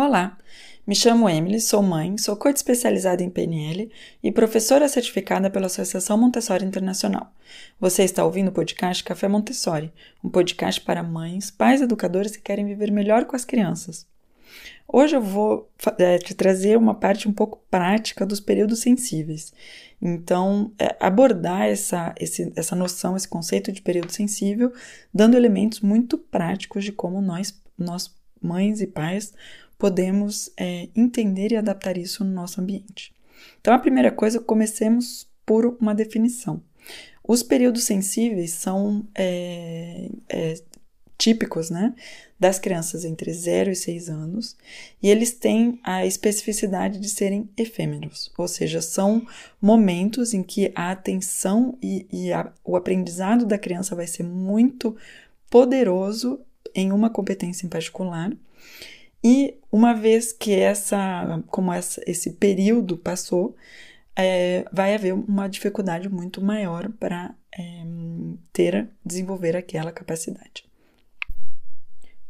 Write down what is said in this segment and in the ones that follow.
Olá, me chamo Emily, sou mãe, sou coach especializada em PNL e professora certificada pela Associação Montessori Internacional. Você está ouvindo o podcast Café Montessori, um podcast para mães, pais educadores que querem viver melhor com as crianças. Hoje eu vou é, te trazer uma parte um pouco prática dos períodos sensíveis. Então, é, abordar essa, esse, essa noção, esse conceito de período sensível, dando elementos muito práticos de como nós, nós mães e pais, podemos é, entender e adaptar isso no nosso ambiente. Então, a primeira coisa, comecemos por uma definição. Os períodos sensíveis são é, é, típicos, né, das crianças entre 0 e 6 anos, e eles têm a especificidade de serem efêmeros, ou seja, são momentos em que a atenção e, e a, o aprendizado da criança vai ser muito poderoso em uma competência em particular, e uma vez que essa, como essa, esse período passou, é, vai haver uma dificuldade muito maior para é, ter, desenvolver aquela capacidade.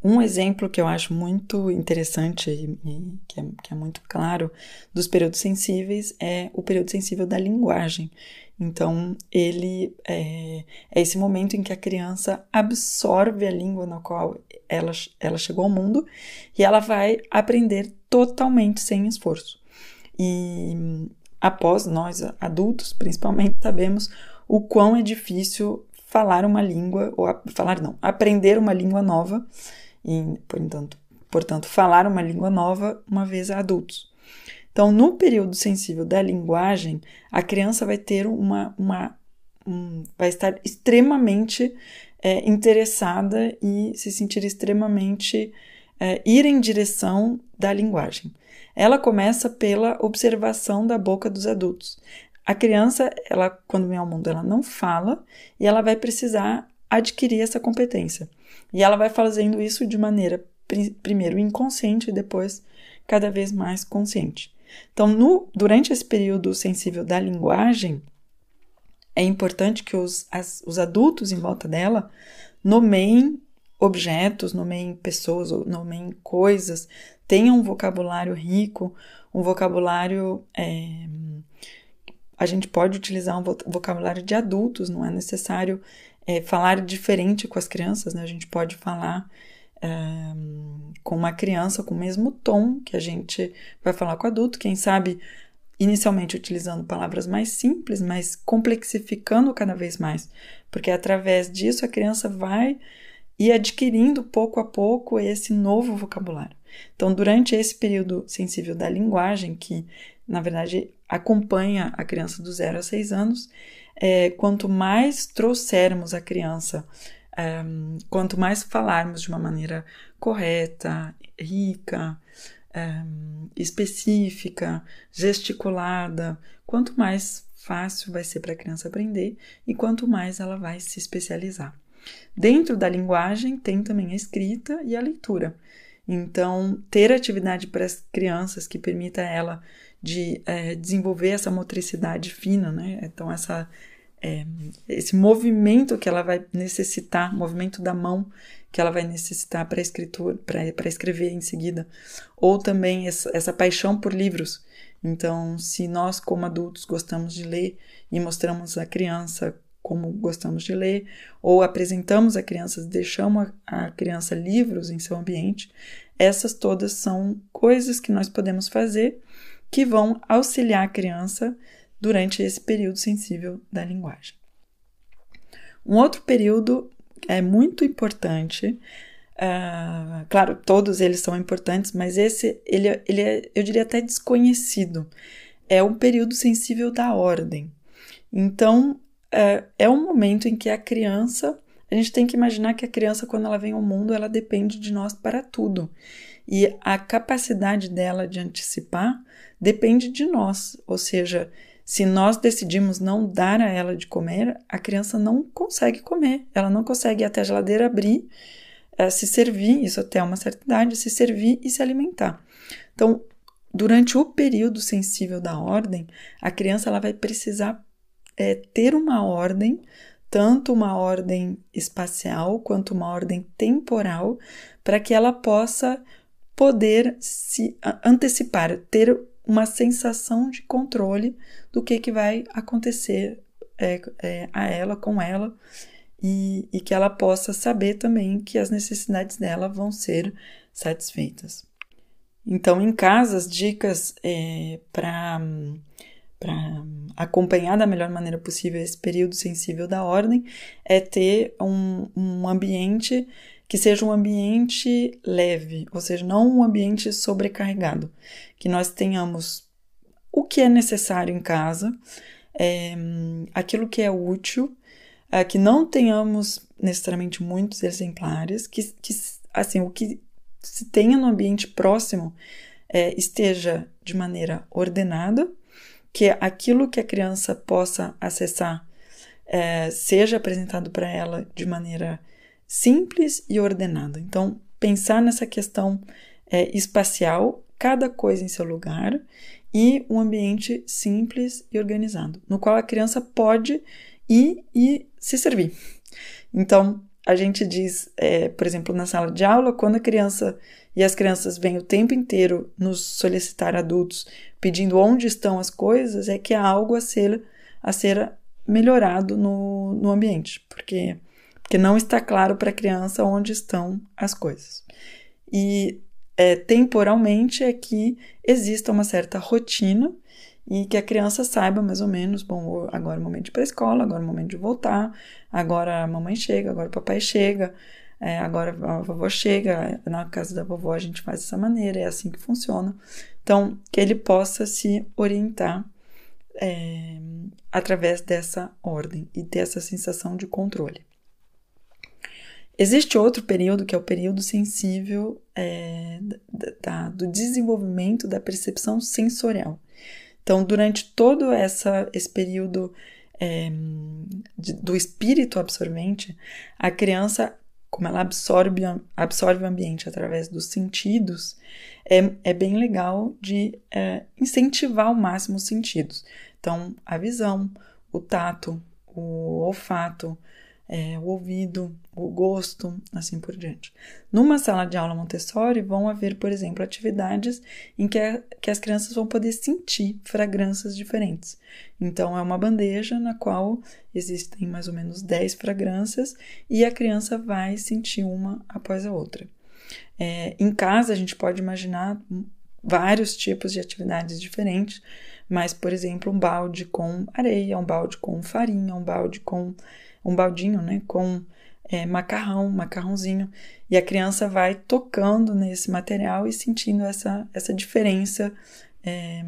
Um exemplo que eu acho muito interessante e, que, é, que é muito claro dos períodos sensíveis é o período sensível da linguagem. Então, ele é, é, esse momento em que a criança absorve a língua na qual ela, ela chegou ao mundo e ela vai aprender totalmente sem esforço. E após nós, adultos principalmente, sabemos o quão é difícil falar uma língua, ou falar não, aprender uma língua nova e, portanto, portanto, falar uma língua nova uma vez adultos. Então, no período sensível da linguagem, a criança vai ter uma, uma um, vai estar extremamente é, interessada e se sentir extremamente é, ir em direção da linguagem. Ela começa pela observação da boca dos adultos. A criança, ela quando vem ao mundo, ela não fala e ela vai precisar adquirir essa competência. E ela vai fazendo isso de maneira primeiro inconsciente e depois cada vez mais consciente. Então, no, durante esse período sensível da linguagem, é importante que os, as, os adultos em volta dela nomeiem objetos, nomeiem pessoas, nomeiem coisas, tenham um vocabulário rico, um vocabulário. É, a gente pode utilizar um vocabulário de adultos, não é necessário é, falar diferente com as crianças, né? A gente pode falar com uma criança com o mesmo tom que a gente vai falar com o adulto, quem sabe inicialmente utilizando palavras mais simples, mas complexificando cada vez mais, porque através disso a criança vai ir adquirindo pouco a pouco esse novo vocabulário. Então, durante esse período sensível da linguagem, que na verdade acompanha a criança do 0 a 6 anos, é, quanto mais trouxermos a criança, é, quanto mais falarmos de uma maneira correta, rica, é, específica, gesticulada, quanto mais fácil vai ser para a criança aprender e quanto mais ela vai se especializar. Dentro da linguagem tem também a escrita e a leitura. Então, ter atividade para as crianças que permita ela de é, desenvolver essa motricidade fina, né? Então, essa, é, esse movimento que ela vai necessitar, movimento da mão que ela vai necessitar para escritura, para escrever em seguida, ou também essa, essa paixão por livros. Então, se nós como adultos gostamos de ler e mostramos à criança como gostamos de ler, ou apresentamos a criança, deixamos a, criança livros em seu ambiente, essas todas são coisas que nós podemos fazer que vão auxiliar a criança durante esse período sensível da linguagem. Um outro período é muito importante, uh, claro, todos eles são importantes, mas esse ele, ele é, eu diria até desconhecido. É um período sensível da ordem. Então, uh, é um momento em que a criança a gente tem que imaginar que a criança, quando ela vem ao mundo, ela depende de nós para tudo. E a capacidade dela de antecipar depende de nós. Ou seja, se nós decidimos não dar a ela de comer, a criança não consegue comer. Ela não consegue ir até a geladeira abrir, é, se servir, isso até uma certa idade, se servir e se alimentar. Então, durante o período sensível da ordem, a criança ela vai precisar é, ter uma ordem tanto uma ordem espacial quanto uma ordem temporal, para que ela possa poder se antecipar, ter uma sensação de controle do que, que vai acontecer é, é, a ela, com ela, e, e que ela possa saber também que as necessidades dela vão ser satisfeitas. Então, em casa, as dicas é, para acompanhar da melhor maneira possível esse período sensível da ordem é ter um, um ambiente que seja um ambiente leve, ou seja, não um ambiente sobrecarregado, que nós tenhamos o que é necessário em casa, é, aquilo que é útil, é, que não tenhamos necessariamente muitos exemplares, que, que assim o que se tenha no ambiente próximo é, esteja de maneira ordenada, que aquilo que a criança possa acessar é, seja apresentado para ela de maneira simples e ordenada. Então, pensar nessa questão é, espacial, cada coisa em seu lugar e um ambiente simples e organizado, no qual a criança pode ir e se servir. Então, a gente diz, é, por exemplo, na sala de aula, quando a criança e as crianças vêm o tempo inteiro nos solicitar adultos pedindo onde estão as coisas, é que há algo a ser, a ser melhorado no, no ambiente, porque, porque não está claro para a criança onde estão as coisas. E é, temporalmente é que exista uma certa rotina e que a criança saiba mais ou menos, bom, agora é o momento de ir para a escola, agora é o momento de voltar, agora a mamãe chega, agora o papai chega, é, agora a vovó chega, na casa da vovó a gente faz dessa maneira, é assim que funciona. Então, que ele possa se orientar é, através dessa ordem e dessa sensação de controle. Existe outro período que é o período sensível é, da, do desenvolvimento da percepção sensorial. Então, durante todo essa, esse período é, de, do espírito absorvente, a criança, como ela absorve, absorve o ambiente através dos sentidos, é, é bem legal de é, incentivar ao máximo os sentidos. Então, a visão, o tato, o olfato, é, o ouvido, o gosto, assim por diante. Numa sala de aula Montessori, vão haver, por exemplo, atividades em que, a, que as crianças vão poder sentir fragrâncias diferentes. Então, é uma bandeja na qual existem mais ou menos 10 fragrâncias e a criança vai sentir uma após a outra. É, em casa, a gente pode imaginar vários tipos de atividades diferentes, mas, por exemplo, um balde com areia, um balde com farinha, um balde com um baldinho, né, com é, macarrão, macarrãozinho, e a criança vai tocando nesse material e sentindo essa, essa diferença é,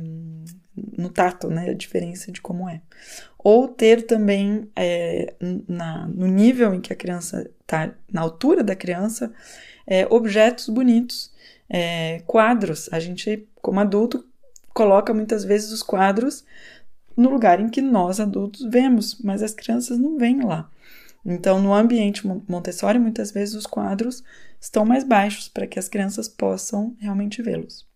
no tato, né, a diferença de como é. Ou ter também é, na, no nível em que a criança está, na altura da criança, é, objetos bonitos, é, quadros. A gente, como adulto, coloca muitas vezes os quadros no lugar em que nós adultos vemos, mas as crianças não vêm lá. Então, no ambiente Montessori, muitas vezes os quadros estão mais baixos para que as crianças possam realmente vê-los.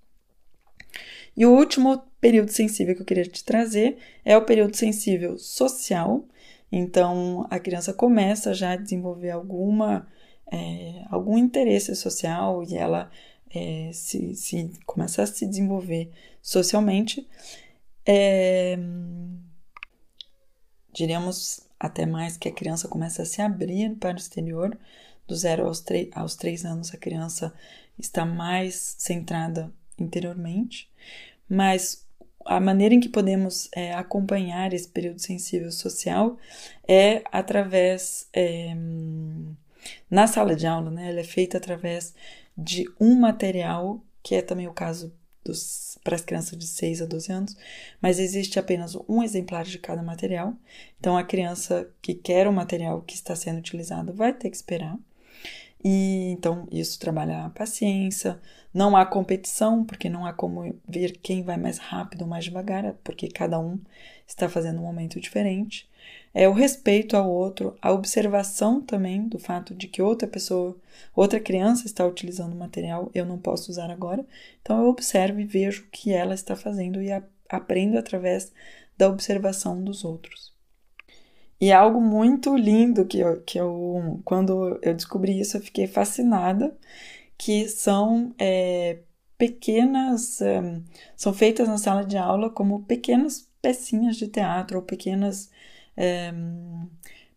E o último período sensível que eu queria te trazer é o período sensível social. Então, a criança começa já a desenvolver alguma, é, algum interesse social e ela é, se, se começa a se desenvolver socialmente é, diríamos até mais que a criança começa a se abrir para o exterior. Do zero aos, aos três anos, a criança está mais centrada interiormente, mas a maneira em que podemos é, acompanhar esse período sensível social é através. É, na sala de aula, né, ela é feita através de um material, que é também o caso para as crianças de 6 a 12 anos, mas existe apenas um exemplar de cada material. Então, a criança que quer o material que está sendo utilizado vai ter que esperar. E então isso trabalha a paciência. Não há competição, porque não há como ver quem vai mais rápido ou mais devagar, porque cada um está fazendo um momento diferente é o respeito ao outro, a observação também do fato de que outra pessoa, outra criança está utilizando o material, eu não posso usar agora. Então eu observo e vejo o que ela está fazendo e a, aprendo através da observação dos outros. E é algo muito lindo que eu, que eu, quando eu descobri isso, eu fiquei fascinada, que são é, pequenas, um, são feitas na sala de aula como pequenas pecinhas de teatro ou pequenas, um,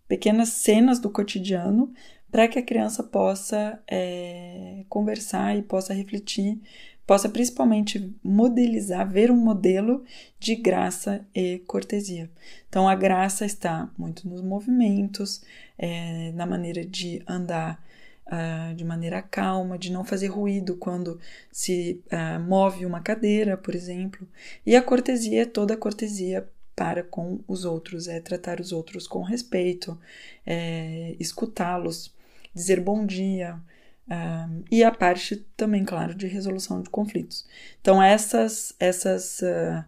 pequenas cenas do cotidiano para que a criança possa é, conversar e possa refletir, possa principalmente modelizar, ver um modelo de graça e cortesia. Então, a graça está muito nos movimentos, é, na maneira de andar uh, de maneira calma, de não fazer ruído quando se uh, move uma cadeira, por exemplo. E a cortesia é toda a cortesia para com os outros, é tratar os outros com respeito, é escutá-los, dizer bom dia, e a parte também, claro, de resolução de conflitos. Então, essas, essas uh,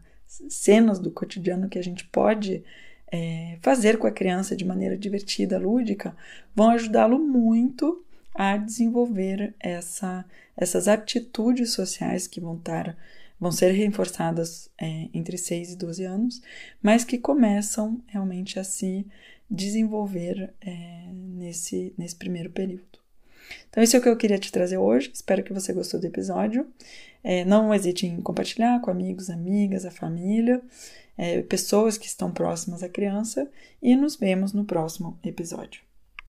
cenas do cotidiano que a gente pode é, fazer com a criança de maneira divertida, lúdica, vão ajudá-lo muito a desenvolver essa, essas aptitudes sociais que vão estar vão ser reforçadas é, entre 6 e 12 anos, mas que começam realmente a se desenvolver é, nesse, nesse primeiro período. Então, isso é o que eu queria te trazer hoje. Espero que você gostou do episódio. É, não hesite em compartilhar com amigos, amigas, a família, é, pessoas que estão próximas à criança. E nos vemos no próximo episódio.